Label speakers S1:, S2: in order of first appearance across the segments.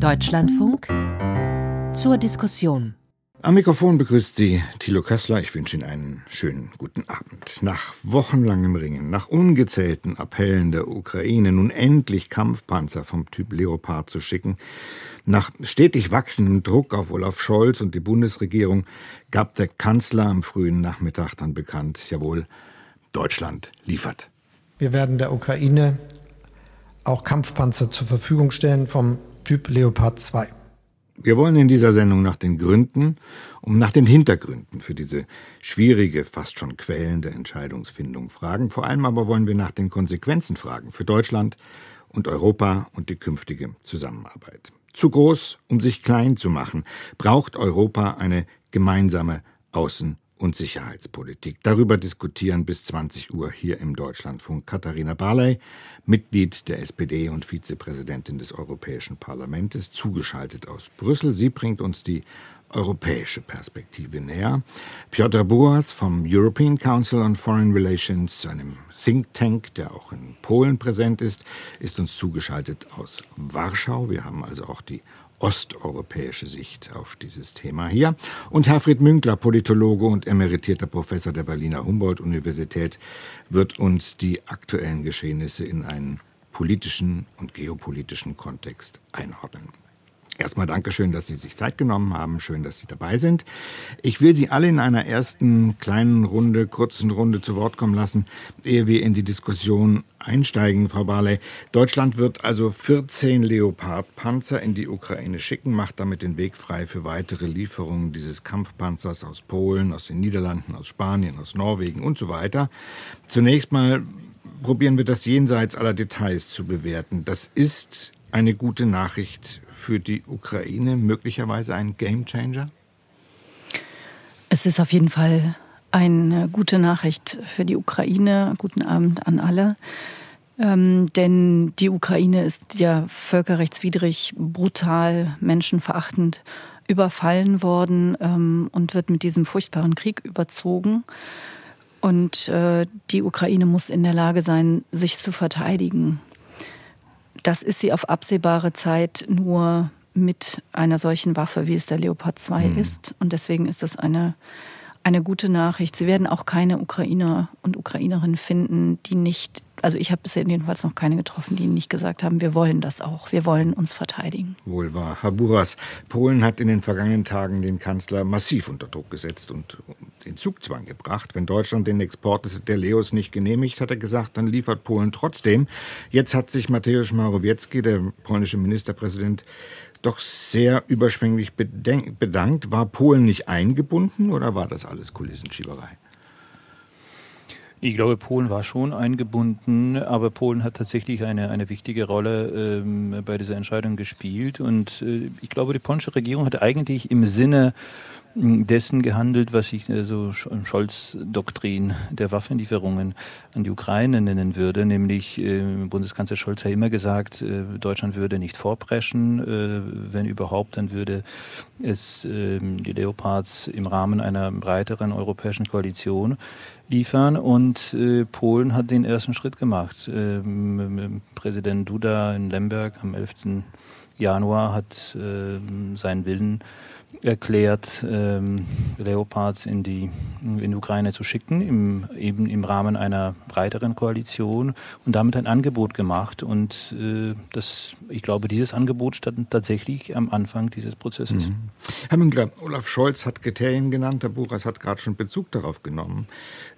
S1: Deutschlandfunk zur Diskussion.
S2: Am Mikrofon begrüßt Sie Thilo Kössler. Ich wünsche Ihnen einen schönen guten Abend. Nach wochenlangem Ringen, nach ungezählten Appellen der Ukraine, nun endlich Kampfpanzer vom Typ Leopard zu schicken, nach stetig wachsendem Druck auf Olaf Scholz und die Bundesregierung gab der Kanzler am frühen Nachmittag dann bekannt, jawohl, Deutschland liefert.
S3: Wir werden der Ukraine auch Kampfpanzer zur Verfügung stellen vom Typ Leopard 2.
S2: Wir wollen in dieser Sendung nach den Gründen und nach den Hintergründen für diese schwierige, fast schon quälende Entscheidungsfindung fragen. Vor allem aber wollen wir nach den Konsequenzen fragen für Deutschland und Europa und die künftige Zusammenarbeit. Zu groß, um sich klein zu machen, braucht Europa eine gemeinsame Außen- und Sicherheitspolitik. Darüber diskutieren bis 20 Uhr hier im Deutschlandfunk Katharina Barley, Mitglied der SPD und Vizepräsidentin des Europäischen Parlaments, zugeschaltet aus Brüssel. Sie bringt uns die europäische Perspektive näher. Piotr Buas vom European Council on Foreign Relations, einem Think Tank, der auch in Polen präsent ist, ist uns zugeschaltet aus Warschau. Wir haben also auch die osteuropäische Sicht auf dieses Thema hier. Und Herfried Münkler, Politologe und emeritierter Professor der Berliner Humboldt-Universität, wird uns die aktuellen Geschehnisse in einen politischen und geopolitischen Kontext einordnen. Erstmal Dankeschön, dass Sie sich Zeit genommen haben. Schön, dass Sie dabei sind. Ich will Sie alle in einer ersten kleinen Runde, kurzen Runde zu Wort kommen lassen, ehe wir in die Diskussion einsteigen, Frau Barley. Deutschland wird also 14 Leopard-Panzer in die Ukraine schicken, macht damit den Weg frei für weitere Lieferungen dieses Kampfpanzers aus Polen, aus den Niederlanden, aus Spanien, aus Norwegen und so weiter. Zunächst mal probieren wir das jenseits aller Details zu bewerten. Das ist eine gute Nachricht für die Ukraine möglicherweise ein Gamechanger?
S4: Es ist auf jeden Fall eine gute Nachricht für die Ukraine. Guten Abend an alle. Ähm, denn die Ukraine ist ja völkerrechtswidrig, brutal, menschenverachtend überfallen worden ähm, und wird mit diesem furchtbaren Krieg überzogen. Und äh, die Ukraine muss in der Lage sein, sich zu verteidigen. Das ist sie auf absehbare Zeit nur mit einer solchen Waffe, wie es der Leopard 2 mhm. ist. Und deswegen ist das eine, eine gute Nachricht. Sie werden auch keine Ukrainer und Ukrainerinnen finden, die nicht also ich habe bisher jedenfalls noch keine getroffen, die nicht gesagt haben, wir wollen das auch, wir wollen uns verteidigen.
S2: Wohl wahr. Herr Buras, Polen hat in den vergangenen Tagen den Kanzler massiv unter Druck gesetzt und den Zugzwang gebracht. Wenn Deutschland den Export der Leos nicht genehmigt, hat er gesagt, dann liefert Polen trotzdem. Jetzt hat sich Mateusz Morawiecki, der polnische Ministerpräsident, doch sehr überschwänglich bedankt. War Polen nicht eingebunden oder war das alles Kulissenschieberei?
S5: Ich glaube, Polen war schon eingebunden, aber Polen hat tatsächlich eine, eine wichtige Rolle ähm, bei dieser Entscheidung gespielt. Und äh, ich glaube, die polnische Regierung hat eigentlich im Sinne dessen gehandelt, was ich äh, so Scholz-Doktrin der Waffenlieferungen an die Ukraine nennen würde, nämlich äh, Bundeskanzler Scholz hat immer gesagt, äh, Deutschland würde nicht vorpreschen, äh, wenn überhaupt, dann würde es ähm, die Leopards im Rahmen einer breiteren europäischen Koalition liefern und äh, Polen hat den ersten Schritt gemacht. Ähm, Präsident Duda in Lemberg am 11. Januar hat äh, seinen Willen erklärt, ähm, Leopards in die, in die Ukraine zu schicken, im, eben im Rahmen einer breiteren Koalition und damit ein Angebot gemacht. Und äh, das, ich glaube, dieses Angebot stand tatsächlich am Anfang dieses Prozesses. Mhm.
S2: Herr Münkler, Olaf Scholz hat Kriterien genannt, Herr Buchers hat gerade schon Bezug darauf genommen.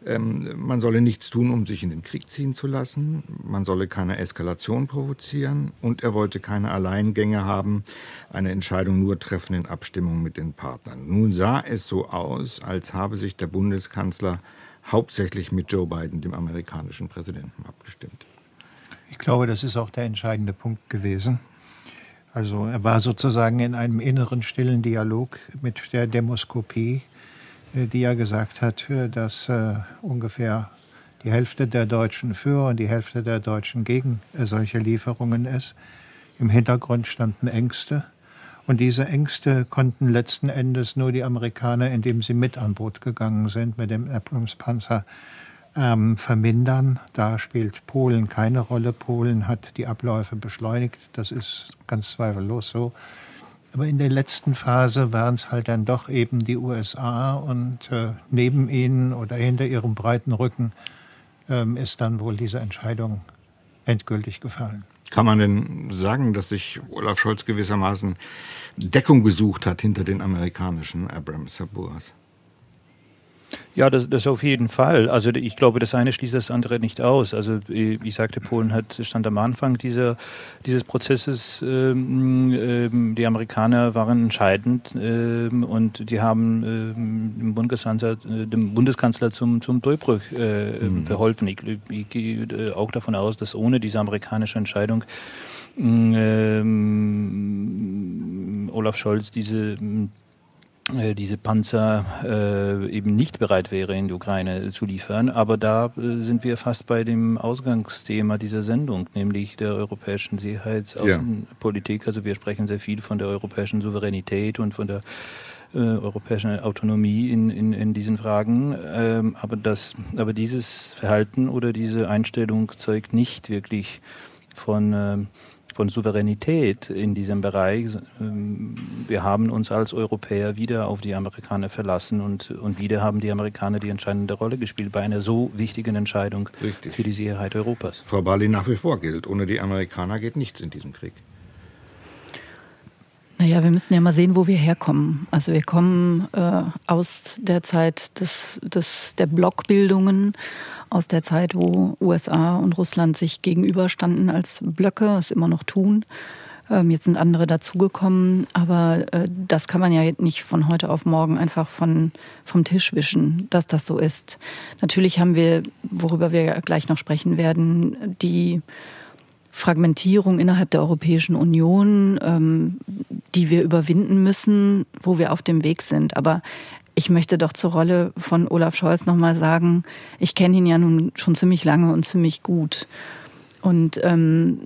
S2: Ähm, man solle nichts tun, um sich in den Krieg ziehen zu lassen, man solle keine Eskalation provozieren und er wollte keine Alleingänge haben, eine Entscheidung nur treffen in Abstimmung mit mit den Partnern. Nun sah es so aus, als habe sich der Bundeskanzler hauptsächlich mit Joe Biden, dem amerikanischen Präsidenten, abgestimmt.
S6: Ich glaube, das ist auch der entscheidende Punkt gewesen. Also er war sozusagen in einem inneren stillen Dialog mit der Demoskopie, äh, die ja gesagt hat, äh, dass äh, ungefähr die Hälfte der Deutschen für und die Hälfte der Deutschen gegen solche Lieferungen ist. Im Hintergrund standen Ängste. Und diese Ängste konnten letzten Endes nur die Amerikaner, indem sie mit an Bord gegangen sind mit dem Abrams-Panzer, ähm, vermindern. Da spielt Polen keine Rolle. Polen hat die Abläufe beschleunigt. Das ist ganz zweifellos so. Aber in der letzten Phase waren es halt dann doch eben die USA und äh, neben ihnen oder hinter ihrem breiten Rücken ähm, ist dann wohl diese Entscheidung endgültig gefallen.
S2: Kann man denn sagen, dass sich Olaf Scholz gewissermaßen Deckung gesucht hat hinter den amerikanischen Abrams Saburas?
S5: Ja, das, das auf jeden Fall. Also ich glaube, das eine schließt das andere nicht aus. Also ich sagte, Polen hat stand am Anfang dieser, dieses Prozesses. Ähm, ähm, die Amerikaner waren entscheidend ähm, und die haben ähm, dem, Bundeskanzler, äh, dem Bundeskanzler zum, zum Durchbruch äh, mhm. verholfen. Ich, ich gehe äh, auch davon aus, dass ohne diese amerikanische Entscheidung ähm, Olaf Scholz diese diese Panzer äh, eben nicht bereit wäre, in die Ukraine zu liefern. Aber da äh, sind wir fast bei dem Ausgangsthema dieser Sendung, nämlich der europäischen Sicherheitsaußenpolitik. Ja. Also wir sprechen sehr viel von der europäischen Souveränität und von der äh, europäischen Autonomie in, in, in diesen Fragen. Ähm, aber, das, aber dieses Verhalten oder diese Einstellung zeugt nicht wirklich von ähm, von Souveränität in diesem Bereich. Ähm, wir haben uns als Europäer wieder auf die Amerikaner verlassen und, und wieder haben die Amerikaner die entscheidende Rolle gespielt bei einer so wichtigen Entscheidung Richtig. für die Sicherheit Europas.
S2: Frau Bali nach wie vor gilt, ohne die Amerikaner geht nichts in diesem Krieg.
S4: Naja, wir müssen ja mal sehen, wo wir herkommen. Also wir kommen äh, aus der Zeit des, des, der Blockbildungen aus der Zeit, wo USA und Russland sich gegenüberstanden als Blöcke, es immer noch tun. Ähm, jetzt sind andere dazugekommen, aber äh, das kann man ja nicht von heute auf morgen einfach von, vom Tisch wischen, dass das so ist. Natürlich haben wir, worüber wir gleich noch sprechen werden, die Fragmentierung innerhalb der Europäischen Union, ähm, die wir überwinden müssen, wo wir auf dem Weg sind. Aber ich möchte doch zur Rolle von Olaf Scholz nochmal sagen, ich kenne ihn ja nun schon ziemlich lange und ziemlich gut. Und ähm,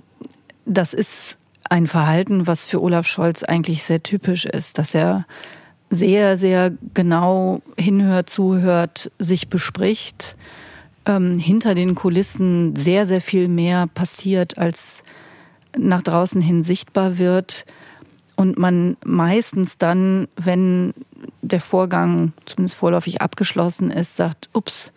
S4: das ist ein Verhalten, was für Olaf Scholz eigentlich sehr typisch ist, dass er sehr, sehr genau hinhört, zuhört, sich bespricht, ähm, hinter den Kulissen sehr, sehr viel mehr passiert, als nach draußen hin sichtbar wird. Und man meistens dann, wenn der Vorgang zumindest vorläufig abgeschlossen ist, sagt, ups,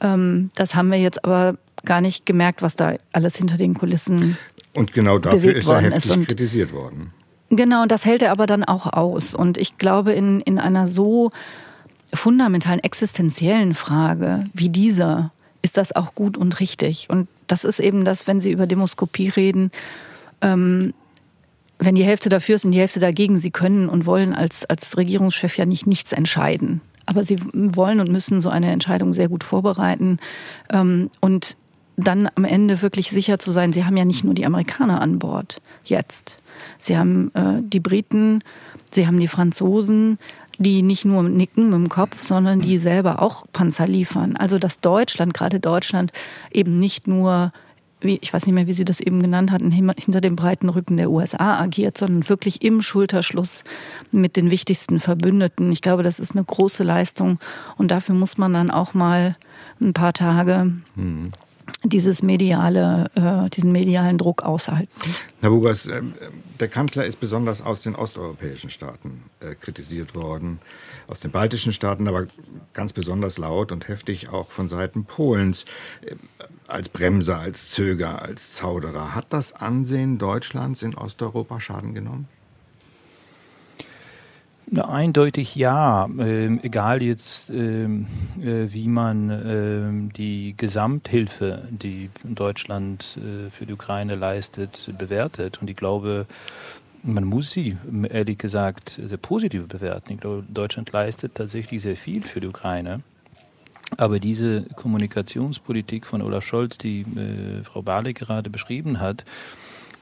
S4: ähm, das haben wir jetzt aber gar nicht gemerkt, was da alles hinter den Kulissen
S2: Und genau dafür ist er heftig ist. kritisiert worden.
S4: Genau, das hält er aber dann auch aus. Und ich glaube, in, in einer so fundamentalen, existenziellen Frage wie dieser ist das auch gut und richtig. Und das ist eben das, wenn Sie über Demoskopie reden, ähm, wenn die Hälfte dafür ist und die Hälfte dagegen, sie können und wollen als, als Regierungschef ja nicht nichts entscheiden. Aber sie wollen und müssen so eine Entscheidung sehr gut vorbereiten ähm, und dann am Ende wirklich sicher zu sein, sie haben ja nicht nur die Amerikaner an Bord jetzt. Sie haben äh, die Briten, sie haben die Franzosen, die nicht nur nicken mit dem Kopf, sondern die selber auch Panzer liefern. Also dass Deutschland, gerade Deutschland, eben nicht nur wie, ich weiß nicht mehr, wie Sie das eben genannt hatten, hinter dem breiten Rücken der USA agiert, sondern wirklich im Schulterschluss mit den wichtigsten Verbündeten. Ich glaube, das ist eine große Leistung und dafür muss man dann auch mal ein paar Tage mhm dieses mediale, äh, diesen medialen Druck aushalten.
S2: Herr Bugas, äh, der Kanzler ist besonders aus den osteuropäischen Staaten äh, kritisiert worden, aus den baltischen Staaten, aber ganz besonders laut und heftig auch von Seiten Polens äh, als Bremser, als Zöger, als Zauderer. Hat das Ansehen Deutschlands in Osteuropa Schaden genommen?
S5: Eindeutig ja. Ähm, egal jetzt, ähm, äh, wie man ähm, die Gesamthilfe, die Deutschland äh, für die Ukraine leistet, bewertet. Und ich glaube, man muss sie, ehrlich gesagt, sehr positiv bewerten. Ich glaube, Deutschland leistet tatsächlich sehr viel für die Ukraine. Aber diese Kommunikationspolitik von Olaf Scholz, die äh, Frau Barley gerade beschrieben hat,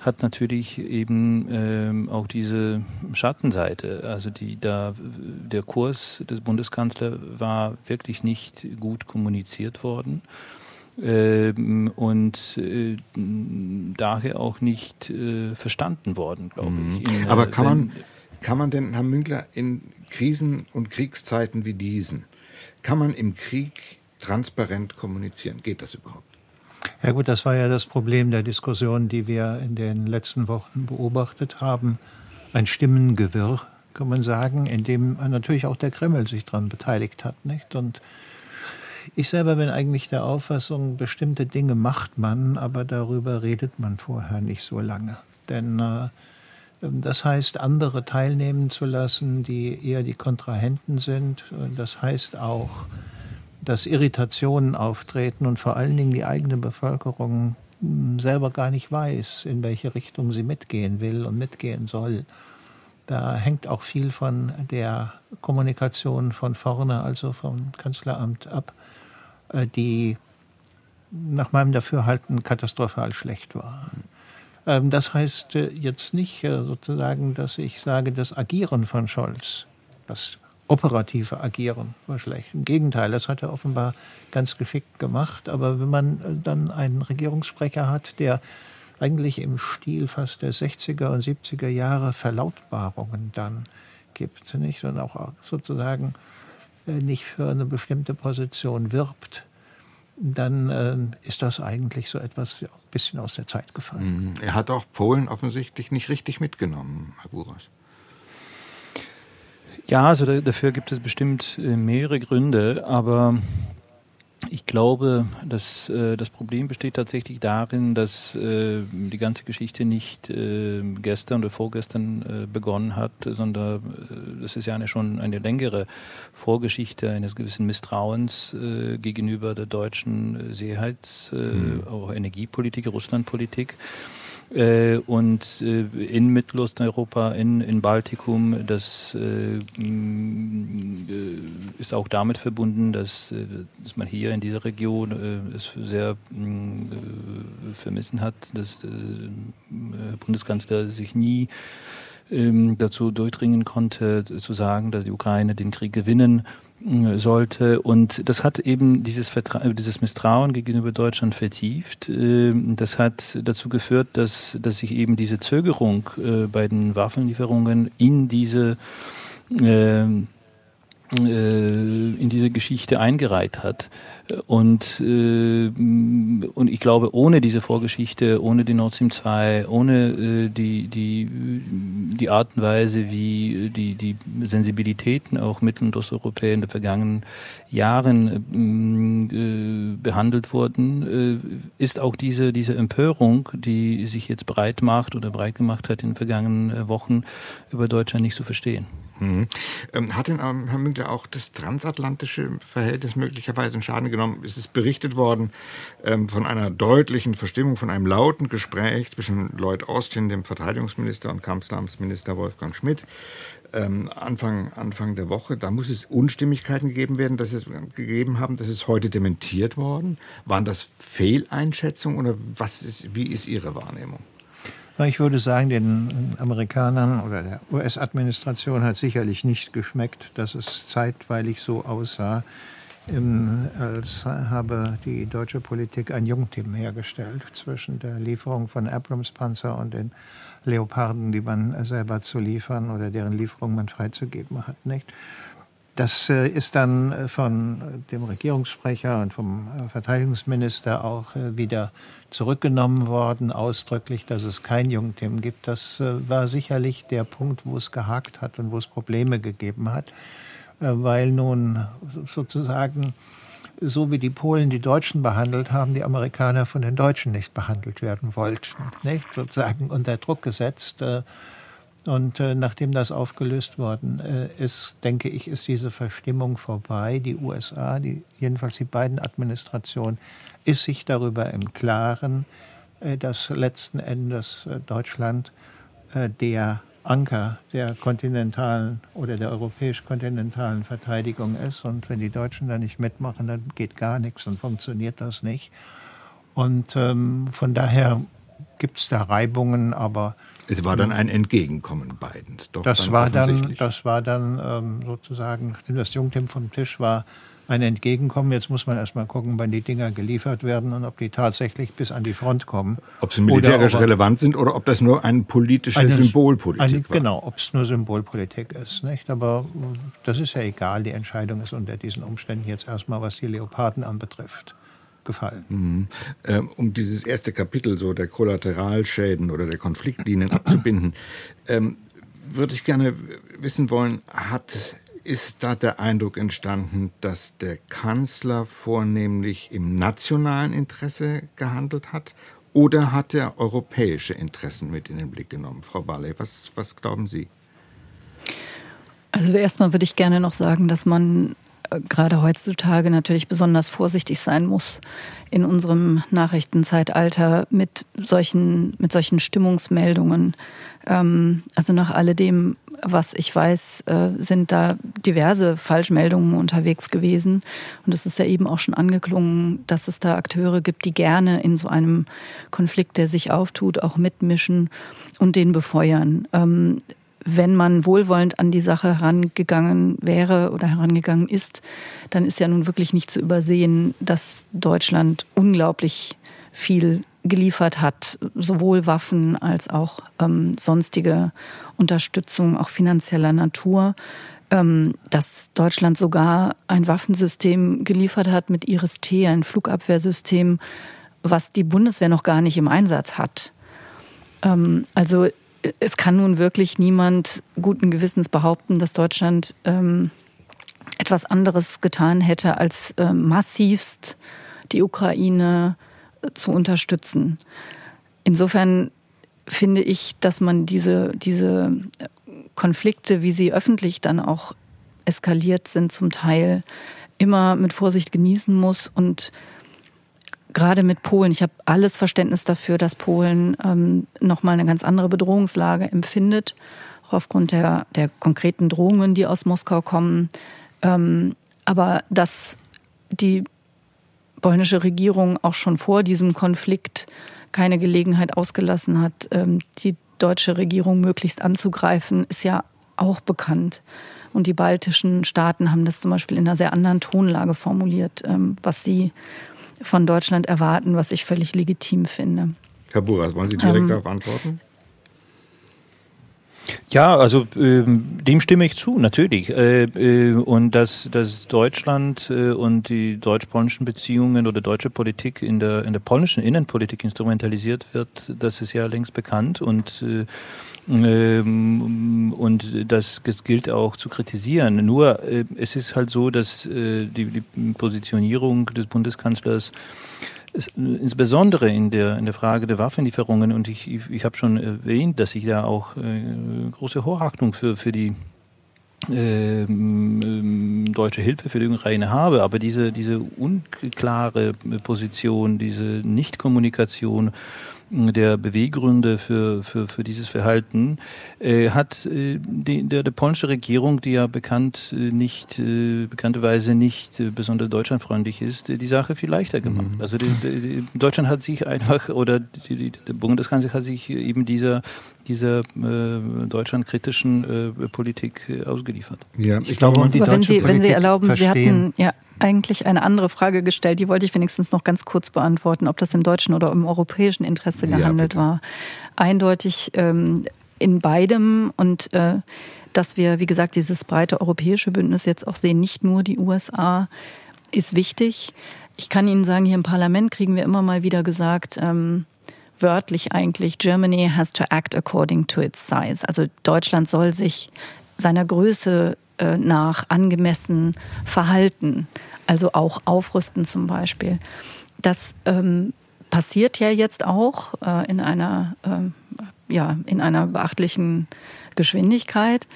S5: hat natürlich eben ähm, auch diese Schattenseite. Also die, da, der Kurs des Bundeskanzlers war wirklich nicht gut kommuniziert worden. Ähm, und äh, daher auch nicht äh, verstanden worden, glaube mhm. ich.
S2: In, Aber kann man, kann man denn, Herr Münkler, in Krisen und Kriegszeiten wie diesen, kann man im Krieg transparent kommunizieren. Geht das überhaupt?
S6: Ja gut, das war ja das Problem der Diskussion, die wir in den letzten Wochen beobachtet haben. Ein Stimmengewirr, kann man sagen, in dem natürlich auch der Kreml sich daran beteiligt hat. Nicht? Und ich selber bin eigentlich der Auffassung, bestimmte Dinge macht man, aber darüber redet man vorher nicht so lange. Denn äh, das heißt, andere teilnehmen zu lassen, die eher die Kontrahenten sind. Das heißt auch, dass Irritationen auftreten und vor allen Dingen die eigene Bevölkerung hm, selber gar nicht weiß, in welche Richtung sie mitgehen will und mitgehen soll. Da hängt auch viel von der Kommunikation von vorne, also vom Kanzleramt ab, äh, die nach meinem Dafürhalten katastrophal schlecht war. Ähm, das heißt äh, jetzt nicht äh, sozusagen, dass ich sage, das Agieren von Scholz, das operative Agieren war schlecht. Im Gegenteil, das hat er offenbar ganz geschickt gemacht. Aber wenn man dann einen Regierungssprecher hat, der eigentlich im Stil fast der 60er und 70er Jahre Verlautbarungen dann gibt, nicht? Und auch sozusagen äh, nicht für eine bestimmte Position wirbt, dann äh, ist das eigentlich so etwas ein bisschen aus der Zeit gefallen.
S2: Mhm. Er hat auch Polen offensichtlich nicht richtig mitgenommen, Herr Buras.
S5: Ja, also dafür gibt es bestimmt äh, mehrere Gründe, aber ich glaube, dass äh, das Problem besteht tatsächlich darin, dass äh, die ganze Geschichte nicht äh, gestern oder vorgestern äh, begonnen hat, sondern äh, das ist ja eine, schon eine längere Vorgeschichte eines gewissen Misstrauens äh, gegenüber der deutschen Sicherheits-, mhm. auch Energiepolitik, Russlandpolitik. Äh, und äh, in Mittelosteuropa, in, in Baltikum, das äh, äh, ist auch damit verbunden, dass, äh, dass man hier in dieser Region es sehr vermissen hat, dass der Bundeskanzler sich nie ähm, dazu durchdringen konnte, zu sagen, dass die Ukraine den Krieg gewinnen sollte. Und das hat eben dieses, Vertra dieses Misstrauen gegenüber Deutschland vertieft. Ähm, das hat dazu geführt, dass, dass sich eben diese Zögerung äh, bei den Waffenlieferungen in diese ähm, äh, in diese Geschichte eingereiht hat. Und, äh, und ich glaube, ohne diese Vorgeschichte, ohne die Nord Stream 2, ohne äh, die, die, die Art und Weise, wie die, die Sensibilitäten auch Mittel- und Osteuropäer in den vergangenen Jahren äh, behandelt wurden, äh, ist auch diese, diese Empörung, die sich jetzt breit macht oder breit gemacht hat in den vergangenen Wochen über Deutschland nicht zu verstehen.
S2: Mhm. Ähm, hat denn ähm, Herr Münkler auch das transatlantische Verhältnis möglicherweise in Schaden genommen? Es ist berichtet worden ähm, von einer deutlichen Verstimmung, von einem lauten Gespräch zwischen Lloyd Austin, dem Verteidigungsminister, und Kanzleramtsminister Wolfgang Schmidt. Ähm, Anfang, Anfang der Woche. Da muss es Unstimmigkeiten gegeben werden, dass es gegeben haben. Das ist heute dementiert worden. Waren das Fehleinschätzungen oder was ist, wie ist Ihre Wahrnehmung?
S6: Ich würde sagen, den Amerikanern oder der US-Administration hat sicherlich nicht geschmeckt, dass es zeitweilig so aussah, als habe die deutsche Politik ein Jungteam hergestellt zwischen der Lieferung von Abrams-Panzer und den Leoparden, die man selber zu liefern oder deren Lieferung man freizugeben hat. Nicht? Das äh, ist dann äh, von dem Regierungssprecher und vom äh, Verteidigungsminister auch wieder zurückgenommen worden, ausdrücklich, dass es kein Jungteam gibt. Das war sicherlich der Punkt, wo es gehakt hat und wo es Probleme gegeben hat, weil nun sozusagen so wie die Polen die Deutschen behandelt haben, die Amerikaner von den Deutschen nicht behandelt werden wollten, nicht sozusagen unter Druck gesetzt. Und äh, nachdem das aufgelöst worden äh, ist, denke ich, ist diese Verstimmung vorbei. Die USA, die, jedenfalls die beiden Administrationen, ist sich darüber im Klaren, äh, dass letzten Endes äh, Deutschland äh, der Anker der kontinentalen oder der europäisch-kontinentalen Verteidigung ist. Und wenn die Deutschen da nicht mitmachen, dann geht gar nichts und funktioniert das nicht. Und ähm, von daher gibt es da Reibungen, aber
S2: es war dann ein Entgegenkommen beiden.
S6: Doch das, war dann, das war dann ähm, sozusagen, nachdem das Jungteam vom Tisch war, ein Entgegenkommen. Jetzt muss man erstmal gucken, wann die Dinger geliefert werden und ob die tatsächlich bis an die Front kommen.
S2: Ob sie militärisch ob, relevant sind oder ob das nur eine politische eine, Symbolpolitik eine,
S6: war. Genau, ob es nur Symbolpolitik ist. Nicht? Aber das ist ja egal. Die Entscheidung ist unter diesen Umständen jetzt erstmal, was die Leoparden anbetrifft gefallen.
S2: Mhm. Ähm, um dieses erste Kapitel so der Kollateralschäden oder der Konfliktlinien abzubinden, ähm, würde ich gerne wissen wollen, hat ist da der Eindruck entstanden, dass der Kanzler vornehmlich im nationalen Interesse gehandelt hat oder hat er europäische Interessen mit in den Blick genommen? Frau Barley, was, was glauben Sie?
S4: Also erstmal würde ich gerne noch sagen, dass man gerade heutzutage natürlich besonders vorsichtig sein muss in unserem Nachrichtenzeitalter mit solchen, mit solchen Stimmungsmeldungen. Ähm, also nach alledem, was ich weiß, äh, sind da diverse Falschmeldungen unterwegs gewesen. Und es ist ja eben auch schon angeklungen, dass es da Akteure gibt, die gerne in so einem Konflikt, der sich auftut, auch mitmischen und den befeuern. Wenn man wohlwollend an die Sache herangegangen wäre oder herangegangen ist, dann ist ja nun wirklich nicht zu übersehen, dass Deutschland unglaublich viel geliefert hat, sowohl Waffen als auch ähm, sonstige Unterstützung, auch finanzieller Natur. Ähm, dass Deutschland sogar ein Waffensystem geliefert hat mit Iris-T, ein Flugabwehrsystem, was die Bundeswehr noch gar nicht im Einsatz hat. Ähm, also es kann nun wirklich niemand guten Gewissens behaupten, dass Deutschland ähm, etwas anderes getan hätte, als äh, massivst die Ukraine äh, zu unterstützen. Insofern finde ich, dass man diese, diese Konflikte, wie sie öffentlich dann auch eskaliert sind, zum Teil immer mit Vorsicht genießen muss und gerade mit Polen, ich habe alles Verständnis dafür, dass Polen ähm, nochmal eine ganz andere Bedrohungslage empfindet, auch aufgrund der, der konkreten Drohungen, die aus Moskau kommen. Ähm, aber dass die polnische Regierung auch schon vor diesem Konflikt keine Gelegenheit ausgelassen hat, ähm, die deutsche Regierung möglichst anzugreifen, ist ja auch bekannt. Und die baltischen Staaten haben das zum Beispiel in einer sehr anderen Tonlage formuliert, ähm, was sie von Deutschland erwarten, was ich völlig legitim finde.
S2: Herr Buras, wollen Sie direkt ähm, darauf antworten?
S5: Ja, also ähm, dem stimme ich zu, natürlich. Äh, äh, und dass, dass Deutschland äh, und die deutsch-polnischen Beziehungen oder deutsche Politik in der, in der polnischen Innenpolitik instrumentalisiert wird, das ist ja längst bekannt. Und äh, und das, gilt auch zu kritisieren. Nur äh, es ist halt so, dass äh, die, Positionierung des Bundeskanzlers insbesondere in der, in der Frage der Waffenlieferungen, und ich, ich, habe schon erwähnt, dass ich da auch äh, große Hochachtung für, für die äh, deutsche Hilfe für die Ukraine habe, aber diese, diese unklare Position, diese Nichtkommunikation der Beweggründe für, für, für dieses Verhalten, äh, hat äh, die, der, der polnische Regierung, die ja bekannt äh, nicht, äh, bekannterweise nicht äh, besonders deutschlandfreundlich ist, die Sache viel leichter gemacht. Mhm. Also die, die, Deutschland hat sich einfach, oder die, der Bundeskanzler hat sich eben dieser, dieser äh, deutschlandkritischen Politik ausgeliefert.
S4: Ja, ich, ich glaube, die wenn Sie, wenn Sie erlauben, verstehen. Sie hatten ja eigentlich eine andere Frage gestellt, die wollte ich wenigstens noch ganz kurz beantworten, ob das im deutschen oder im europäischen Interesse gehandelt ja, war. Eindeutig ähm, in beidem und äh, dass wir, wie gesagt, dieses breite europäische Bündnis jetzt auch sehen, nicht nur die USA, ist wichtig. Ich kann Ihnen sagen, hier im Parlament kriegen wir immer mal wieder gesagt, ähm, wörtlich eigentlich, Germany has to act according to its size. Also Deutschland soll sich seiner Größe äh, nach angemessen verhalten, also auch aufrüsten zum Beispiel. Das ähm, passiert ja jetzt auch äh, in einer äh, ja in einer beachtlichen Geschwindigkeit.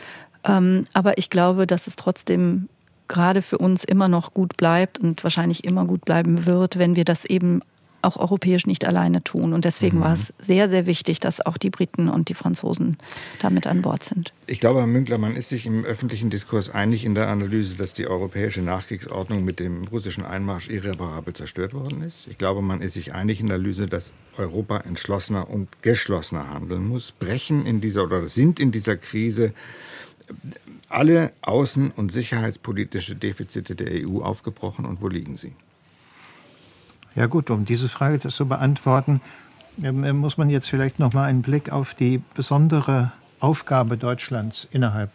S4: Ähm, aber ich glaube, dass es trotzdem gerade für uns immer noch gut bleibt und wahrscheinlich immer gut bleiben wird, wenn wir das eben auch europäisch nicht alleine tun. Und deswegen mhm. war es sehr, sehr wichtig, dass auch die Briten und die Franzosen damit an Bord sind.
S2: Ich glaube, Herr Münkler, man ist sich im öffentlichen Diskurs einig in der Analyse, dass die europäische Nachkriegsordnung mit dem russischen Einmarsch irreparabel zerstört worden ist. Ich glaube, man ist sich einig in der Analyse, dass Europa entschlossener und geschlossener handeln muss. Brechen in dieser oder sind in dieser Krise alle außen- und sicherheitspolitische Defizite der EU aufgebrochen und wo liegen sie?
S6: Ja gut, um diese Frage zu beantworten, ähm, muss man jetzt vielleicht noch mal einen Blick auf die besondere Aufgabe Deutschlands innerhalb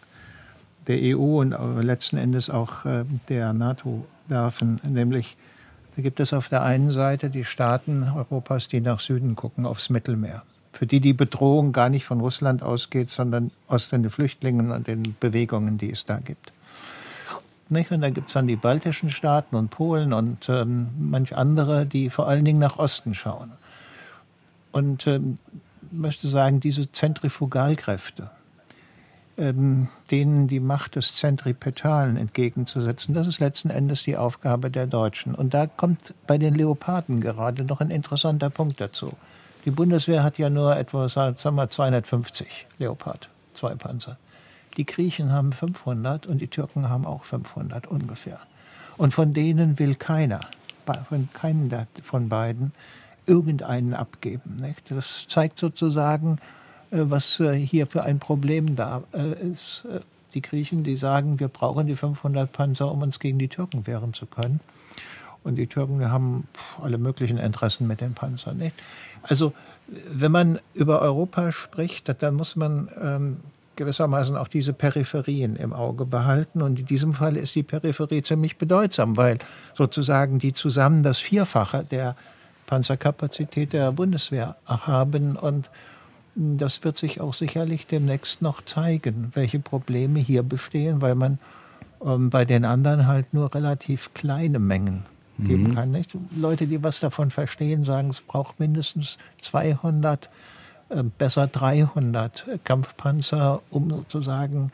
S6: der EU und letzten Endes auch äh, der NATO werfen, nämlich da gibt es auf der einen Seite die Staaten Europas, die nach Süden gucken, aufs Mittelmeer, für die die Bedrohung gar nicht von Russland ausgeht, sondern aus den Flüchtlingen und den Bewegungen, die es da gibt. Nicht? Und dann gibt es dann die baltischen Staaten und Polen und ähm, manch andere, die vor allen Dingen nach Osten schauen. Und ähm, möchte sagen, diese Zentrifugalkräfte, ähm, denen die Macht des Zentripetalen entgegenzusetzen, das ist letzten Endes die Aufgabe der Deutschen. Und da kommt bei den Leoparden gerade noch ein interessanter Punkt dazu. Die Bundeswehr hat ja nur etwa, sagen wir, 250 Leopard, zwei Panzer. Die Griechen haben 500 und die Türken haben auch 500 ungefähr. Und von denen will keiner, von keinem von beiden, irgendeinen abgeben. Nicht? Das zeigt sozusagen, äh, was äh, hier für ein Problem da äh, ist. Die Griechen, die sagen, wir brauchen die 500 Panzer, um uns gegen die Türken wehren zu können. Und die Türken haben alle möglichen Interessen mit den Panzern. Nicht? Also wenn man über Europa spricht, dann muss man ähm, gewissermaßen auch diese Peripherien im Auge behalten. Und in diesem Fall ist die Peripherie ziemlich bedeutsam, weil sozusagen die zusammen das Vierfache der Panzerkapazität der Bundeswehr haben. Und das wird sich auch sicherlich demnächst noch zeigen, welche Probleme hier bestehen, weil man ähm, bei den anderen halt nur relativ kleine Mengen geben mhm. kann. Nicht? Leute, die was davon verstehen, sagen, es braucht mindestens 200 äh, besser 300 Kampfpanzer, um sozusagen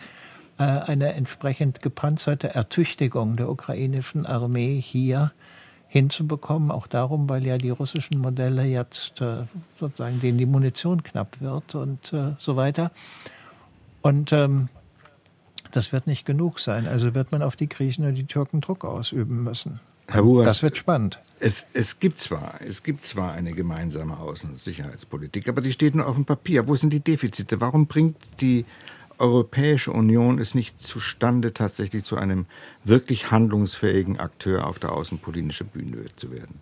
S6: äh, eine entsprechend gepanzerte Ertüchtigung der ukrainischen Armee hier hinzubekommen. Auch darum, weil ja die russischen Modelle jetzt äh, sozusagen denen die Munition knapp wird und so weiter. Und ähm, das wird nicht genug sein. Also wird man auf die Griechen und die Türken Druck ausüben müssen.
S2: Herr Buras, das wird spannend. Es, es, gibt zwar, es gibt zwar eine gemeinsame Außen- und Sicherheitspolitik, aber die steht nur auf dem Papier. Wo sind die Defizite? Warum bringt die Europäische Union es nicht zustande, tatsächlich zu einem wirklich handlungsfähigen Akteur auf der außenpolitischen Bühne zu werden?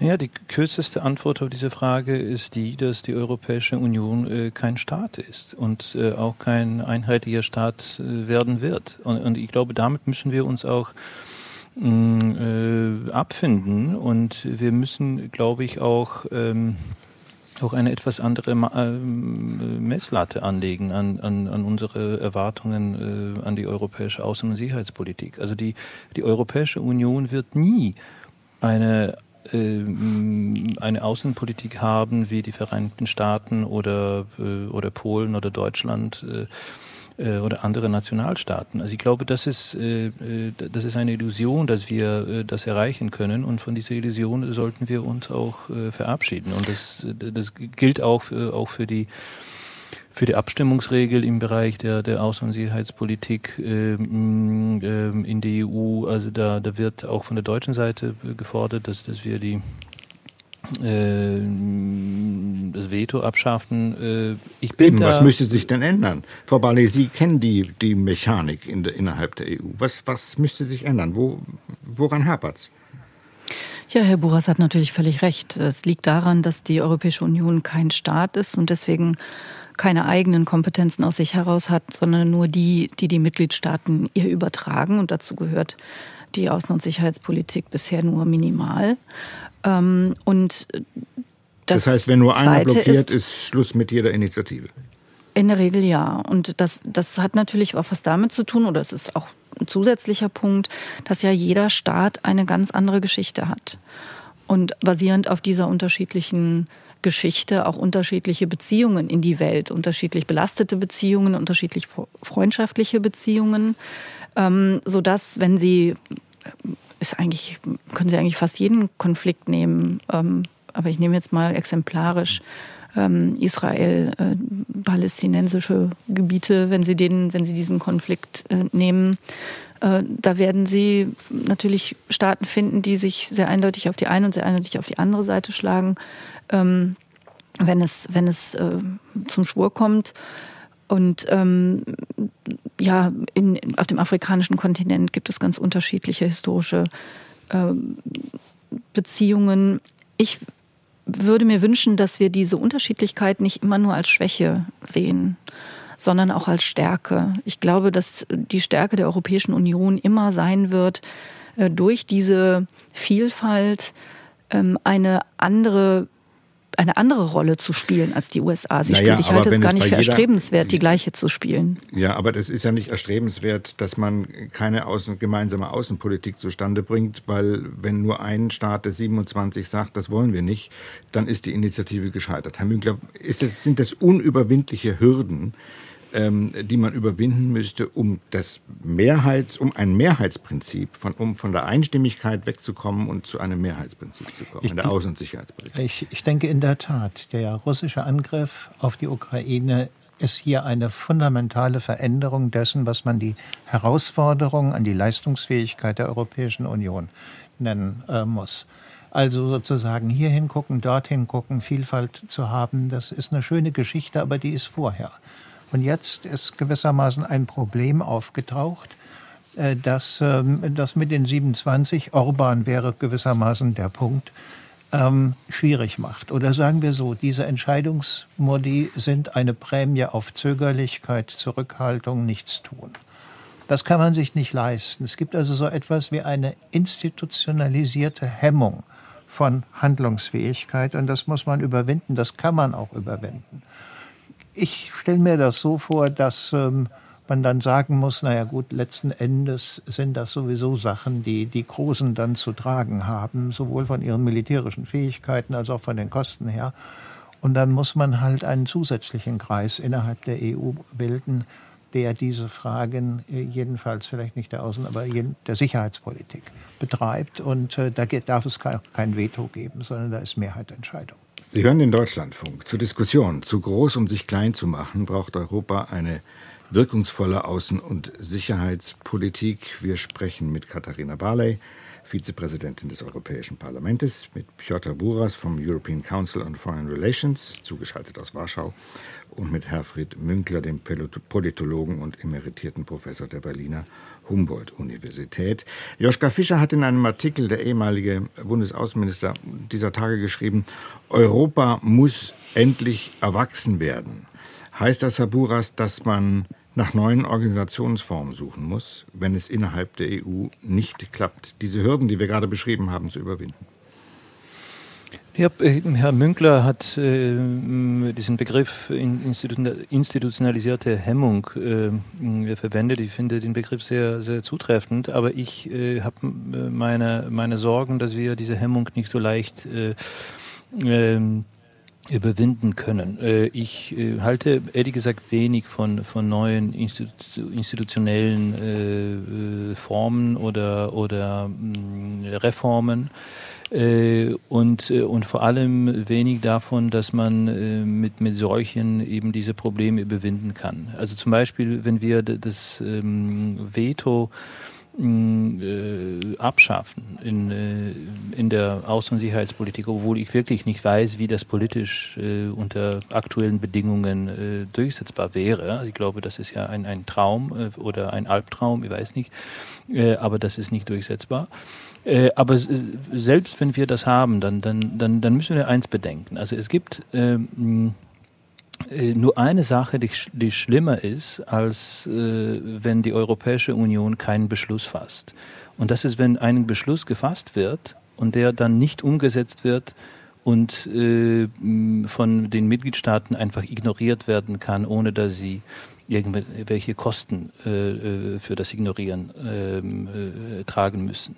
S5: Naja, die kürzeste Antwort auf diese Frage ist die, dass die Europäische Union äh, kein Staat ist und äh, auch kein einheitlicher Staat äh, werden wird. Und, und, ich glaube, damit müssen wir uns auch äh, abfinden und wir müssen, glaube ich, auch ähm, auch eine etwas andere äh, Messlatte anlegen an, an, an unsere Erwartungen äh, an die europäische Außen- und Sicherheitspolitik. Also die, die Europäische Union wird nie eine äh, eine Außenpolitik haben wie die Vereinigten Staaten oder, äh, oder Polen oder Deutschland äh, oder andere Nationalstaaten. Also ich glaube, das ist, äh, äh, das ist eine Illusion, dass wir äh, das erreichen können und von dieser Illusion sollten wir uns auch äh, verabschieden. Und das, das gilt auch auch für die für die Abstimmungsregel im Bereich der, der Außen- und Sicherheitspolitik ähm, ähm, in der EU. Also da, da wird auch von der deutschen Seite gefordert, dass, dass wir die äh, das Veto abschaffen.
S2: Äh, ich bin Eben, was müsste sich denn ändern? Frau Barley, Sie kennen die, die Mechanik in der, innerhalb der EU. Was, was müsste sich ändern? Wo, woran hapert's?
S4: Ja, Herr Buras hat natürlich völlig recht. Es liegt daran, dass die Europäische Union kein Staat ist und deswegen keine eigenen Kompetenzen aus sich heraus hat, sondern nur die, die die Mitgliedstaaten ihr übertragen. Und dazu gehört die Außen- und Sicherheitspolitik bisher nur minimal.
S2: Ähm, und das, das, heißt, wenn nur einer blockiert, ist, ist Schluss mit jeder Initiative.
S4: In der Regel ja. Und das, das hat natürlich auch was damit zu tun, oder es ist auch ein zusätzlicher Punkt, dass ja jeder Staat eine ganz andere Geschichte hat. Und basierend auf dieser unterschiedlichen Geschichte auch unterschiedliche Beziehungen in die Welt, unterschiedlich belastete Beziehungen, unterschiedlich freundschaftliche Beziehungen, ähm, sodass, wenn sie ist eigentlich, können Sie eigentlich fast jeden Konflikt nehmen. Ähm, aber ich nehme jetzt mal exemplarisch ähm, Israel, äh, palästinensische Gebiete, wenn Sie den, wenn Sie diesen Konflikt äh, nehmen. Äh, da werden Sie natürlich Staaten finden, die sich sehr eindeutig auf die eine und sehr eindeutig auf die andere Seite schlagen, ähm, wenn es, wenn es äh, zum Schwur kommt. Und ähm, ja, in, auf dem afrikanischen Kontinent gibt es ganz unterschiedliche historische ähm, Beziehungen. Ich würde mir wünschen, dass wir diese Unterschiedlichkeit nicht immer nur als Schwäche sehen, sondern auch als Stärke. Ich glaube, dass die Stärke der Europäischen Union immer sein wird, äh, durch diese Vielfalt ähm, eine andere eine andere Rolle zu spielen, als die USA sie naja, spielt. Ich halte es gar nicht für erstrebenswert, die gleiche zu spielen.
S2: Ja, aber das ist ja nicht erstrebenswert, dass man keine außen, gemeinsame Außenpolitik zustande bringt, weil wenn nur ein Staat der 27 sagt, das wollen wir nicht, dann ist die Initiative gescheitert. Herr Münkler, das, sind das unüberwindliche Hürden, ähm, die man überwinden müsste, um das Mehrheits, um ein Mehrheitsprinzip, von, um von der Einstimmigkeit wegzukommen und zu einem Mehrheitsprinzip zu kommen, ich, in der Außen- und Sicherheitspolitik.
S6: Ich, ich denke in der Tat, der russische Angriff auf die Ukraine ist hier eine fundamentale Veränderung dessen, was man die Herausforderung an die Leistungsfähigkeit der Europäischen Union nennen äh, muss. Also sozusagen hier hingucken, dorthin gucken, Vielfalt zu haben, das ist eine schöne Geschichte, aber die ist vorher. Und jetzt ist gewissermaßen ein Problem aufgetaucht, äh, dass ähm, das mit den 27, Orban wäre gewissermaßen der Punkt, ähm, schwierig macht. Oder sagen wir so, diese Entscheidungsmodi sind eine Prämie auf Zögerlichkeit, Zurückhaltung, Nichtstun. Das kann man sich nicht leisten. Es gibt also so etwas wie eine institutionalisierte Hemmung von Handlungsfähigkeit und das muss man überwinden, das kann man auch überwinden. Ich stelle mir das so vor, dass ähm, man dann sagen muss, naja gut, letzten Endes sind das sowieso Sachen, die die Großen dann zu tragen haben, sowohl von ihren militärischen Fähigkeiten als auch von den Kosten her. Und dann muss man halt einen zusätzlichen Kreis innerhalb der EU bilden, der diese Fragen äh, jedenfalls vielleicht nicht der Außen-, aber der Sicherheitspolitik betreibt. Und äh, da darf es kein Veto geben, sondern da ist Mehrheitsentscheidung.
S2: Sie hören den Deutschlandfunk. Zur Diskussion, zu groß, um sich klein zu machen, braucht Europa eine wirkungsvolle Außen- und Sicherheitspolitik. Wir sprechen mit Katharina Barley, Vizepräsidentin des Europäischen Parlaments, mit Piotr Buras vom European Council on Foreign Relations, zugeschaltet aus Warschau, und mit Herfried Münkler, dem Politologen und emeritierten Professor der Berliner Humboldt-Universität. Joschka Fischer hat in einem Artikel, der ehemalige Bundesaußenminister dieser Tage geschrieben, Europa muss endlich erwachsen werden. Heißt das, Herr Buras, dass man nach neuen Organisationsformen suchen muss, wenn es innerhalb der EU nicht klappt, diese Hürden, die wir gerade beschrieben haben, zu überwinden?
S5: Ja, äh, Herr Münkler hat äh, diesen Begriff institutionalisierte Hemmung äh, verwendet. Ich finde den Begriff sehr, sehr zutreffend, aber ich äh, habe äh, meine, meine Sorgen, dass wir diese Hemmung nicht so leicht äh, ähm, überwinden können. Ich halte ehrlich gesagt wenig von, von neuen institutionellen Formen oder, oder Reformen. Äh, und, äh, und vor allem wenig davon, dass man äh, mit, mit solchen eben diese Probleme überwinden kann. Also zum Beispiel, wenn wir das ähm, Veto äh, abschaffen in, äh, in der Außen- und Sicherheitspolitik, obwohl ich wirklich nicht weiß, wie das politisch äh, unter aktuellen Bedingungen durchsetzbar wäre. Ich glaube, das ist ja ein, ein Traum oder ein Albtraum, ich weiß nicht, aber das ist nicht durchsetzbar. Äh, aber selbst wenn wir das haben, dann, dann, dann, dann müssen wir eins bedenken. Also es gibt ähm, äh, nur eine Sache, die, die schlimmer ist, als äh, wenn die Europäische Union keinen Beschluss fasst. Und das ist, wenn ein Beschluss gefasst wird und der dann nicht umgesetzt wird und äh, von den Mitgliedstaaten einfach ignoriert werden kann, ohne dass sie irgendwelche Kosten äh, äh, für das Ignorieren ähm, äh, tragen müssen.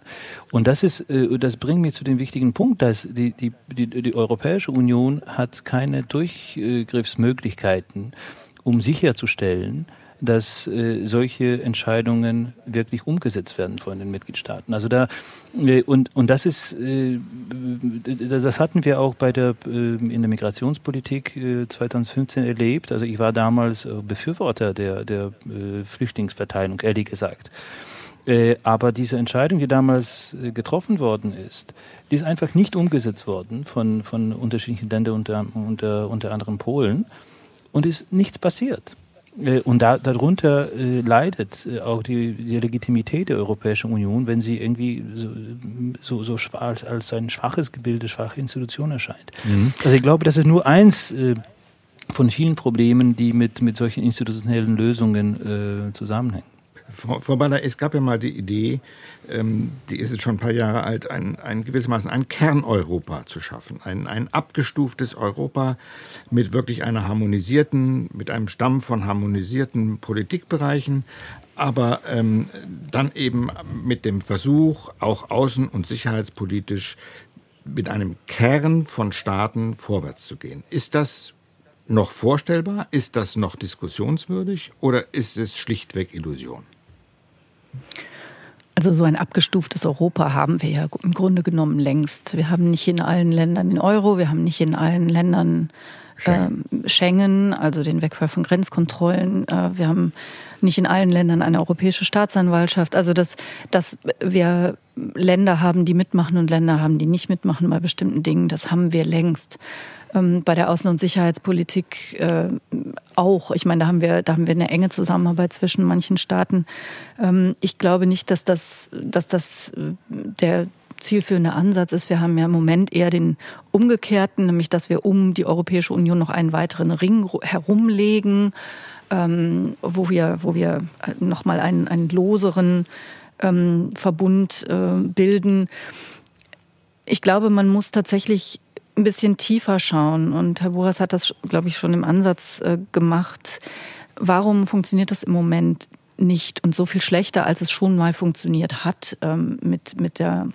S5: Und das ist, äh, das bringt mich zu dem wichtigen Punkt, dass die, die, die, die Europäische Union hat keine Durchgriffsmöglichkeiten, um sicherzustellen, dass äh, solche Entscheidungen wirklich umgesetzt werden von den Mitgliedstaaten. Also da äh, und und das ist äh, das hatten wir auch bei der äh, in der Migrationspolitik 2015 äh, erlebt. Also ich war damals äh, Befürworter der der Flüchtlingsverteilung, ehrlich gesagt. Aber diese Entscheidung, die damals getroffen worden ist, die ist einfach nicht umgesetzt worden von, von unterschiedlichen Ländern, unter, unter, unter anderem Polen. Und ist nichts passiert. Äh, und da, darunter äh, leidet äh, auch die, die, Legitimität der Europäischen Union, wenn sie irgendwie so, so, so schwach, als ein schwaches Gebilde, schwache Institution erscheint. Mhm. Also ich glaube, das ist nur eins äh, von vielen Problemen, die mit, mit solchen institutionellen Lösungen äh, zusammenhängen.
S2: Frau, Frau Baller, es gab ja mal die Idee, ähm, die ist jetzt schon ein paar Jahre alt, ein, ein gewissermaßen ein Kerneuropa zu schaffen. Ein, ein abgestuftes Europa mit wirklich einer harmonisierten, mit einem Stamm von harmonisierten Politikbereichen, aber ähm, dann eben mit dem Versuch, auch außen- und sicherheitspolitisch mit einem Kern von Staaten vorwärts zu gehen. Ist das noch vorstellbar? Ist das noch diskussionswürdig oder ist es schlichtweg Illusion?
S4: Also so ein abgestuftes Europa haben wir ja im Grunde genommen längst. Wir haben nicht in allen Ländern den Euro, wir haben nicht in allen Ländern Schengen, äh, Schengen also den Wegfall von Grenzkontrollen. Äh, wir haben nicht in allen Ländern eine europäische Staatsanwaltschaft. Also dass, dass wir Länder haben, die mitmachen und Länder haben, die nicht mitmachen bei bestimmten Dingen, das haben wir längst ähm, bei der Außen- und Sicherheitspolitik äh, auch. Ich meine, da haben wir, da haben wir eine enge Zusammenarbeit zwischen manchen Staaten. Ähm, ich glaube nicht, dass das, dass das äh, der zielführende Ansatz ist. Wir haben ja im Moment eher den umgekehrten, nämlich dass wir um die Europäische Union noch einen weiteren Ring herumlegen, ähm, wo wir, wo wir nochmal einen, einen loseren ähm, Verbund äh, bilden. Ich glaube, man muss tatsächlich ein bisschen tiefer schauen. Und Herr Boras hat das, glaube ich, schon im Ansatz äh, gemacht. Warum funktioniert das im Moment nicht und so viel schlechter, als es schon mal funktioniert hat ähm, mit, mit der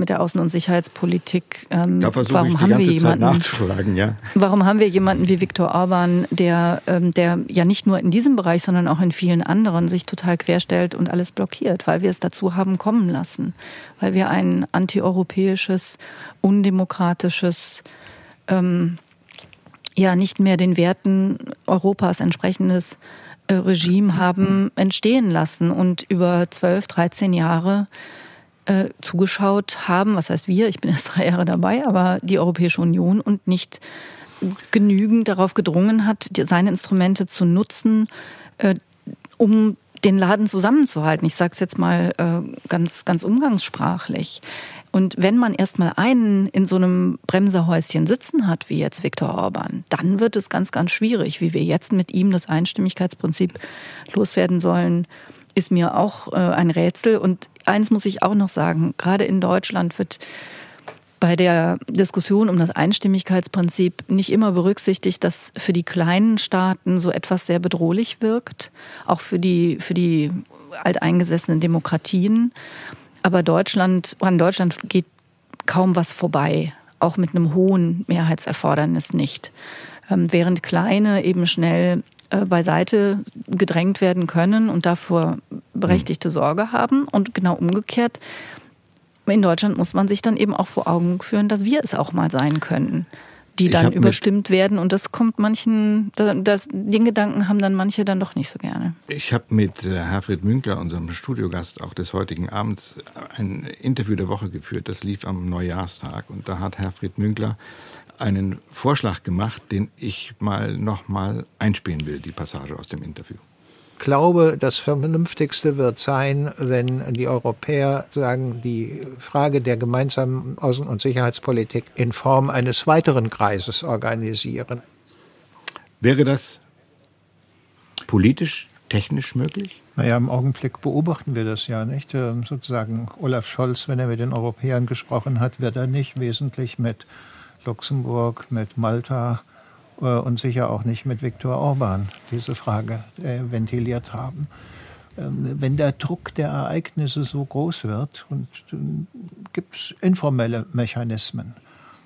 S4: mit der Außen- und Sicherheitspolitik.
S2: Ähm, da versuche warum ich die haben ganze wir jemanden, Zeit nachzufragen, ja.
S4: Warum haben wir jemanden wie Viktor Orban, der, ähm, der ja nicht nur in diesem Bereich, sondern auch in vielen anderen sich total querstellt und alles blockiert, weil wir es dazu haben kommen lassen, weil wir ein antieuropäisches, undemokratisches, ähm, ja nicht mehr den Werten Europas entsprechendes äh, Regime haben entstehen lassen und über 12, 13 Jahre äh, zugeschaut haben, was heißt wir, ich bin erst drei Jahre dabei, aber die Europäische Union und nicht genügend darauf gedrungen hat, seine Instrumente zu nutzen, äh, um den Laden zusammenzuhalten. Ich sage es jetzt mal äh, ganz, ganz umgangssprachlich. Und wenn man erstmal einen in so einem Bremserhäuschen sitzen hat, wie jetzt Viktor Orban, dann wird es ganz, ganz schwierig, wie wir jetzt mit ihm das Einstimmigkeitsprinzip loswerden sollen ist mir auch äh, ein Rätsel. Und eins muss ich auch noch sagen, gerade in Deutschland wird bei der Diskussion um das Einstimmigkeitsprinzip nicht immer berücksichtigt, dass für die kleinen Staaten so etwas sehr bedrohlich wirkt, auch für die, für die alteingesessenen Demokratien. Aber Deutschland, an Deutschland geht kaum was vorbei, auch mit einem hohen Mehrheitserfordernis nicht. Ähm, während kleine eben schnell beiseite gedrängt werden können und davor berechtigte hm. Sorge haben. Und genau umgekehrt, in Deutschland muss man sich dann eben auch vor Augen führen, dass wir es auch mal sein können, die dann überstimmt werden. Und das kommt manchen, das, den Gedanken haben dann manche dann doch nicht so gerne.
S2: Ich habe mit äh, Herfried Münkler, unserem Studiogast auch des heutigen Abends, ein Interview der Woche geführt. Das lief am Neujahrstag. Und da hat Herfried Münkler einen Vorschlag gemacht, den ich mal noch mal einspielen will, die Passage aus dem Interview.
S6: Ich glaube, das Vernünftigste wird sein, wenn die Europäer sagen, die Frage der gemeinsamen Außen- und Sicherheitspolitik in Form eines weiteren Kreises organisieren.
S2: Wäre das politisch, technisch möglich?
S6: Naja, im Augenblick beobachten wir das ja nicht. Ähm, sozusagen Olaf Scholz, wenn er mit den Europäern gesprochen hat, wird er nicht wesentlich mit Luxemburg, mit Malta äh, und sicher auch nicht mit Viktor Orban diese Frage äh, ventiliert haben. Ähm, wenn der Druck der Ereignisse so groß wird, äh, gibt es informelle Mechanismen.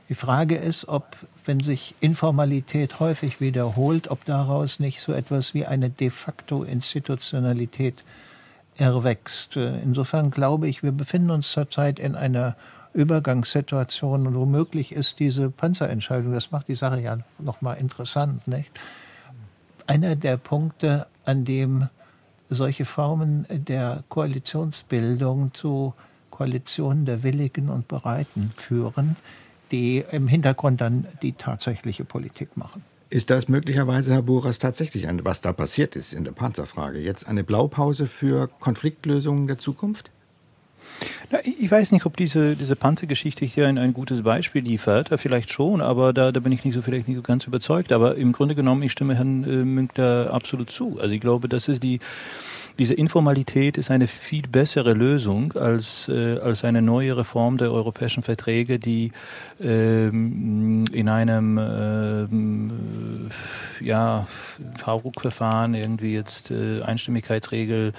S6: Die Frage ist, ob, wenn sich Informalität häufig wiederholt, ob daraus nicht so etwas wie eine de facto Institutionalität erwächst. Insofern glaube ich, wir befinden uns zurzeit in einer Übergangssituation und womöglich ist diese Panzerentscheidung, das macht die Sache ja nochmal interessant, nicht? Einer der Punkte, an dem solche Formen der Koalitionsbildung zu Koalitionen der Willigen und Bereiten führen, die im Hintergrund dann die tatsächliche Politik machen.
S2: Ist das möglicherweise, Herr Boras, tatsächlich, ein, was da passiert ist in der Panzerfrage, jetzt eine Blaupause für Konfliktlösungen der Zukunft?
S5: Ich weiß nicht, ob diese, diese Panzergeschichte hier ein, ein gutes Beispiel liefert. Vielleicht schon, aber da, da bin ich nicht so vielleicht nicht so ganz überzeugt. Aber im Grunde genommen, ich stimme Herrn äh, Münkler absolut zu. Also ich glaube, das ist die diese Informalität ist eine viel bessere Lösung als, äh, als eine neue Reform der europäischen Verträge, die ähm, in einem ähm, ja, Hauruck-Verfahren irgendwie jetzt äh, Einstimmigkeitsregel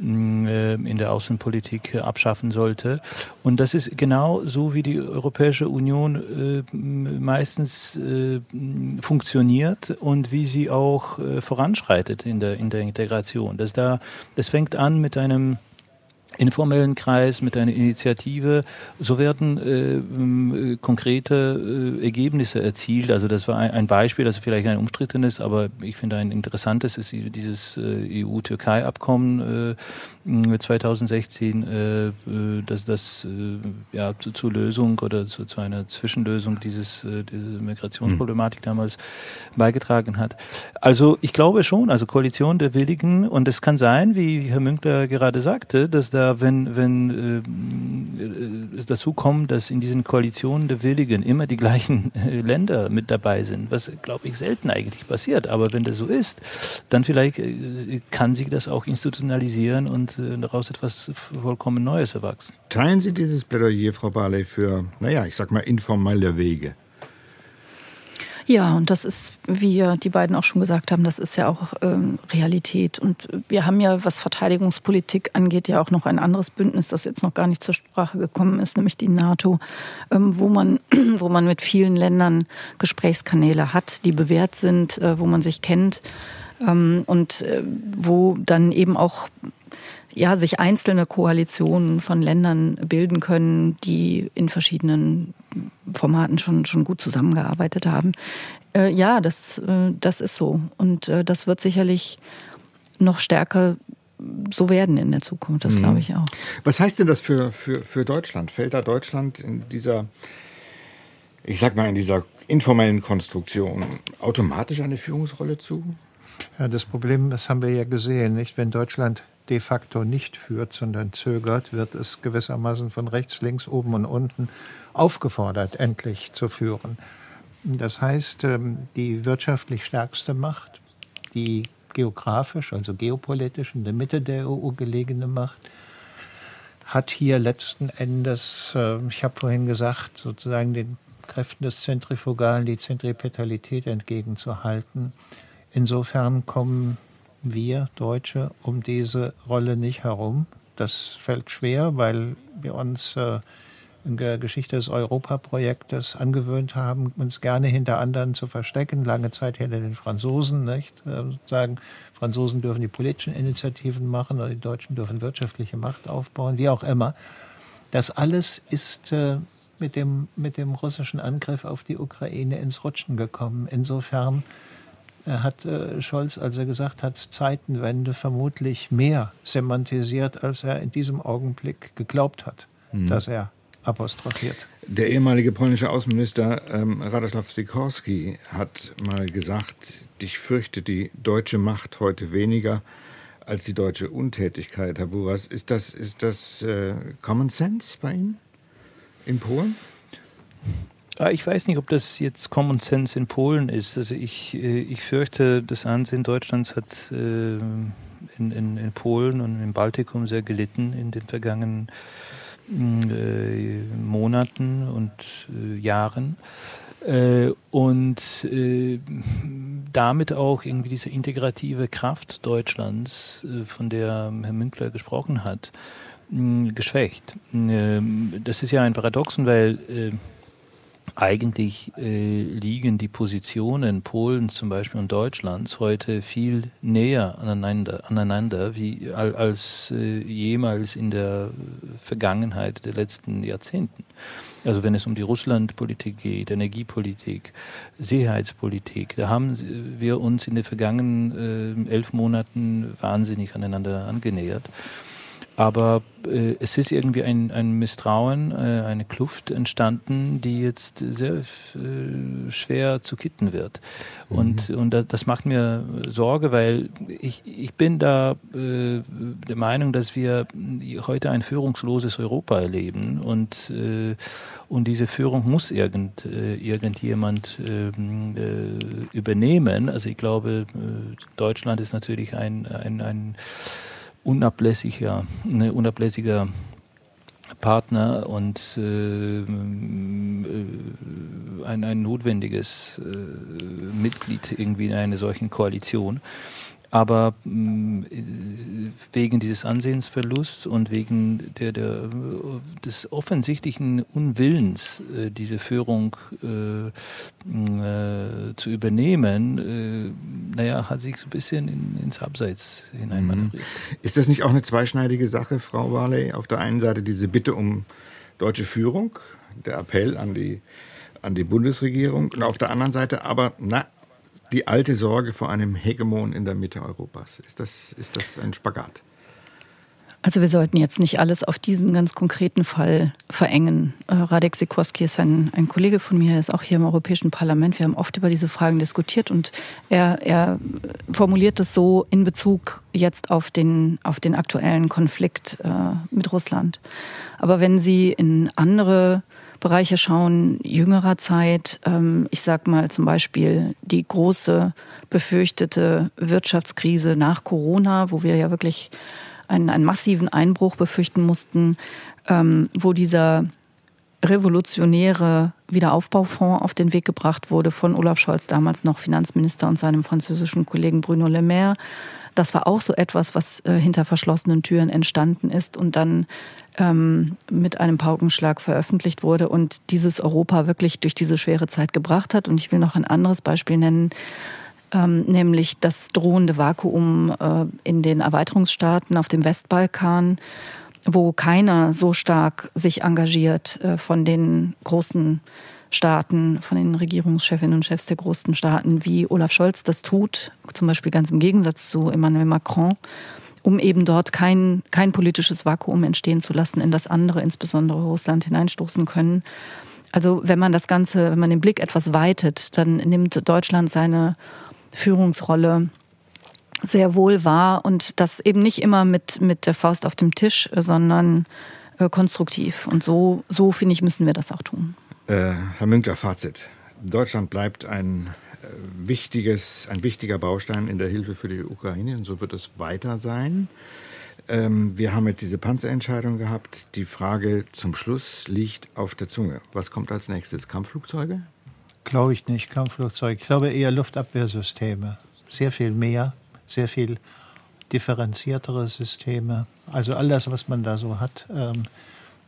S5: äh, in der Außenpolitik abschaffen sollte. Und das ist genau so, wie die Europäische Union äh, meistens äh, funktioniert und wie sie auch äh, voranschreitet in der, in der Integration. Dass da es fängt an mit einem informellen Kreis, mit einer Initiative. So werden äh, konkrete äh, Ergebnisse erzielt. Also das war ein, ein, Beispiel, das vielleicht ein umstrittenes, aber ich finde ein interessantes ist dieses äh, EU-Türkei-Abkommen 2016, äh, äh, dass das äh, ja zu, zur Lösung oder zu, zu einer Zwischenlösung dieses diese Migrationsproblematik mhm. damals beigetragen hat. Also ich glaube schon, also Koalition der Willigen und es kann sein, wie Herr Münkler gerade sagte, dass da wenn, wenn äh, es dazu kommt, dass in diesen Koalitionen der Willigen immer die gleichen äh, Länder mit dabei sind, was, glaube ich, selten eigentlich passiert. Aber wenn das so ist, dann vielleicht äh, kann sich das auch institutionalisieren und äh, daraus etwas vollkommen Neues erwachsen.
S2: Teilen Sie dieses Plädoyer, Frau Barley, für, naja, ich sag mal, informelle Wege?
S4: Ja, und das ist, wie die beiden auch schon gesagt haben, das ist ja auch ähm, Realität. Und wir haben ja, was Verteidigungspolitik angeht, ja auch noch ein anderes Bündnis, das jetzt noch gar nicht zur Sprache gekommen ist, nämlich die NATO, ähm, wo, man, wo man mit vielen Ländern Gesprächskanäle hat, die bewährt sind, äh, wo man sich kennt ähm, und äh, wo dann eben auch ja, sich einzelne Koalitionen von Ländern bilden können, die in verschiedenen Formaten schon, schon gut zusammengearbeitet haben. Äh, ja, das, äh, das ist so. Und äh, das wird sicherlich noch stärker so werden in der Zukunft. Das mhm. glaube ich auch.
S2: Was heißt denn das für, für, für Deutschland? Fällt da Deutschland in dieser, ich sag mal, in dieser informellen Konstruktion automatisch eine Führungsrolle zu?
S6: Ja, das Problem, das haben wir ja gesehen, nicht? Wenn Deutschland de facto nicht führt, sondern zögert, wird es gewissermaßen von rechts, links, oben und unten aufgefordert, endlich zu führen. Das heißt, ähm, die wirtschaftlich stärkste Macht, die geografisch, also geopolitisch in der Mitte der EU gelegene Macht, hat hier letzten Endes, ähm, ich habe vorhin gesagt, sozusagen den Kräften des Zentrifugalen die Zentripetalität entgegenzuhalten. Insofern kommen wir Deutsche um diese Rolle nicht herum. Das fällt schwer, weil wir uns äh, in der Geschichte des Europaprojektes angewöhnt haben, uns gerne hinter anderen zu verstecken. Lange Zeit hinter den Franzosen, nicht? Äh, sagen, Franzosen dürfen die politischen Initiativen machen oder die Deutschen dürfen wirtschaftliche Macht aufbauen, wie auch immer. Das alles ist äh, mit, dem, mit dem russischen Angriff auf die Ukraine ins Rutschen gekommen. Insofern hat äh, Scholz, als er gesagt hat, Zeitenwende vermutlich mehr semantisiert, als er in diesem Augenblick geglaubt hat, mhm. dass er apostrophiert.
S2: Der ehemalige polnische Außenminister ähm, Radosław Sikorski hat mal gesagt, ich fürchte die deutsche Macht heute weniger als die deutsche Untätigkeit, Herr Buras. Ist das, ist das äh, Common Sense bei Ihnen in Polen?
S5: Ah, ich weiß nicht, ob das jetzt Common Sense in Polen ist. Also ich, äh, ich fürchte, das Ansehen Deutschlands hat äh, in, in, in Polen und im Baltikum sehr gelitten in den vergangenen äh, Monaten und Jahren. und damit auch irgendwie diese integrative Kraft Deutschlands, von der Herr Münkler gesprochen hat, geschwächt. das ist ja ein Paradoxon, weil eigentlich äh, liegen die Positionen Polens zum Beispiel und Deutschlands heute viel näher aneinander, aneinander wie als äh, jemals in der Vergangenheit der letzten Jahrzehnten. Also wenn es um die Russlandpolitik geht, Energiepolitik, Sicherheitspolitik, da haben wir uns in den vergangenen äh, elf Monaten wahnsinnig aneinander angenähert. Aber äh, es ist irgendwie ein, ein Misstrauen, äh, eine Kluft entstanden, die jetzt sehr äh, schwer zu kitten wird. Mhm. Und, und das macht mir Sorge, weil ich, ich bin da äh, der Meinung, dass wir heute ein führungsloses Europa erleben und, äh, und diese Führung muss irgend, äh, irgendjemand ähm, übernehmen. Also ich glaube, Deutschland ist natürlich ein, ein, ein unablässiger, ne, unablässiger Partner und äh, äh, ein, ein notwendiges äh, Mitglied irgendwie in einer solchen Koalition. Aber mh, mm, wegen dieses Ansehensverlusts und wegen der, der, des offensichtlichen Unwillens, äh, diese Führung äh, äh, zu übernehmen, äh, naja, hat sich so ein bisschen in, ins Abseits hineinmanövriert.
S2: Mhm. Ist das nicht auch eine zweischneidige Sache, Frau Warley? Auf der einen Seite diese Bitte um deutsche Führung, der Appell an die, an die Bundesregierung und auf der anderen Seite aber, na, die alte Sorge vor einem Hegemon in der Mitte Europas. Ist das, ist das ein Spagat?
S4: Also wir sollten jetzt nicht alles auf diesen ganz konkreten Fall verengen. Äh, Radek Sikorski ist ein, ein Kollege von mir, er ist auch hier im Europäischen Parlament. Wir haben oft über diese Fragen diskutiert und er, er formuliert es so in Bezug jetzt auf den, auf den aktuellen Konflikt äh, mit Russland. Aber wenn Sie in andere Bereiche schauen, jüngerer Zeit, ähm, ich sag mal zum Beispiel die große befürchtete Wirtschaftskrise nach Corona, wo wir ja wirklich einen, einen massiven Einbruch befürchten mussten, ähm, wo dieser revolutionäre Wiederaufbaufonds auf den Weg gebracht wurde von Olaf Scholz, damals noch Finanzminister und seinem französischen Kollegen Bruno Le Maire. Das war auch so etwas, was äh, hinter verschlossenen Türen entstanden ist und dann ähm, mit einem Paukenschlag veröffentlicht wurde und dieses Europa wirklich durch diese schwere Zeit gebracht hat. Und ich will noch ein anderes Beispiel nennen, ähm, nämlich das drohende Vakuum äh, in den Erweiterungsstaaten auf dem Westbalkan, wo keiner so stark sich engagiert äh, von den großen Staaten, von den Regierungschefinnen und Chefs der großen Staaten, wie Olaf Scholz das tut, zum Beispiel ganz im Gegensatz zu Emmanuel Macron, um eben dort kein, kein politisches Vakuum entstehen zu lassen, in das andere, insbesondere Russland, hineinstoßen können. Also wenn man das Ganze, wenn man den Blick etwas weitet, dann nimmt Deutschland seine Führungsrolle sehr wohl wahr und das eben nicht immer mit, mit der Faust auf dem Tisch, sondern äh, konstruktiv. Und so, so finde ich, müssen wir das auch tun.
S2: Äh, Herr Münkler, Fazit. Deutschland bleibt ein äh, wichtiges, ein wichtiger Baustein in der Hilfe für die Ukraine und so wird es weiter sein. Ähm, wir haben jetzt diese Panzerentscheidung gehabt. Die Frage zum Schluss liegt auf der Zunge. Was kommt als nächstes? Kampfflugzeuge?
S6: Glaube ich nicht, Kampfflugzeuge. Ich glaube eher Luftabwehrsysteme. Sehr viel mehr, sehr viel differenziertere Systeme. Also all das, was man da so hat. Ähm,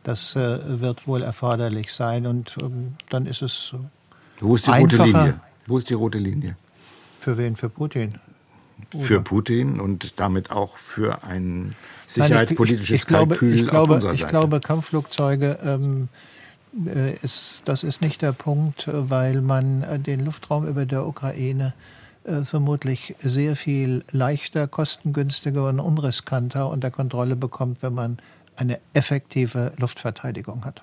S6: das äh, wird wohl erforderlich sein. Und ähm, dann ist es.
S2: Wo ist die rote Linie? Wo ist die rote Linie?
S6: Für wen? Für Putin.
S2: Oder? Für Putin und damit auch für ein sicherheitspolitisches Nein, ich, ich, ich
S6: Kalkül
S2: glaube,
S6: ich glaube, auf unserer Seite. Ich glaube, Kampfflugzeuge, ähm, äh, ist, das ist nicht der Punkt, weil man äh, den Luftraum über der Ukraine äh, vermutlich sehr viel leichter, kostengünstiger und unriskanter unter Kontrolle bekommt, wenn man eine effektive Luftverteidigung hat.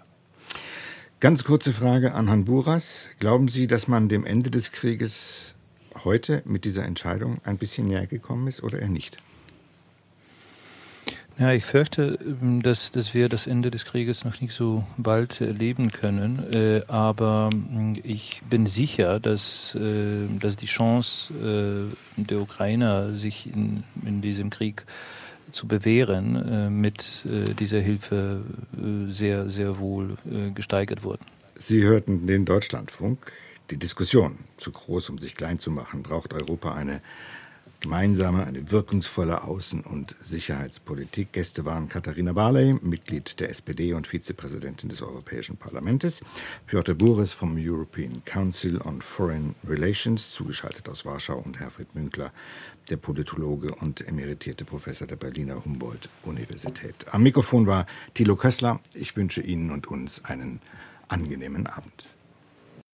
S2: Ganz kurze Frage an Herrn Buras. Glauben Sie, dass man dem Ende des Krieges heute mit dieser Entscheidung ein bisschen näher gekommen ist oder eher nicht?
S5: Ja, ich fürchte, ähm, dass, dass wir das Ende des Krieges noch nicht so bald erleben können. Äh, aber hm, ich bin sicher, dass, äh, dass die Chance äh, der Ukrainer, sich in, in diesem Krieg zu bewähren, äh, mit äh, dieser Hilfe äh, sehr, sehr wohl gesteigert wurden.
S2: Sie hörten den Deutschlandfunk. Die Diskussion, zu groß, um sich klein zu machen, braucht Europa eine gemeinsame, eine wirkungsvolle Außen- und Sicherheitspolitik. Gäste waren Katharina Barley, Mitglied der SPD und Vizepräsidentin des Europäischen Parlaments, Piotr Bures vom European Council on Foreign Relations, zugeschaltet aus Warschau, und Herfried Münkler, der Politologe und emeritierte Professor der Berliner Humboldt-Universität. Am Mikrofon war Thilo Kössler. Ich wünsche Ihnen und uns einen angenehmen Abend.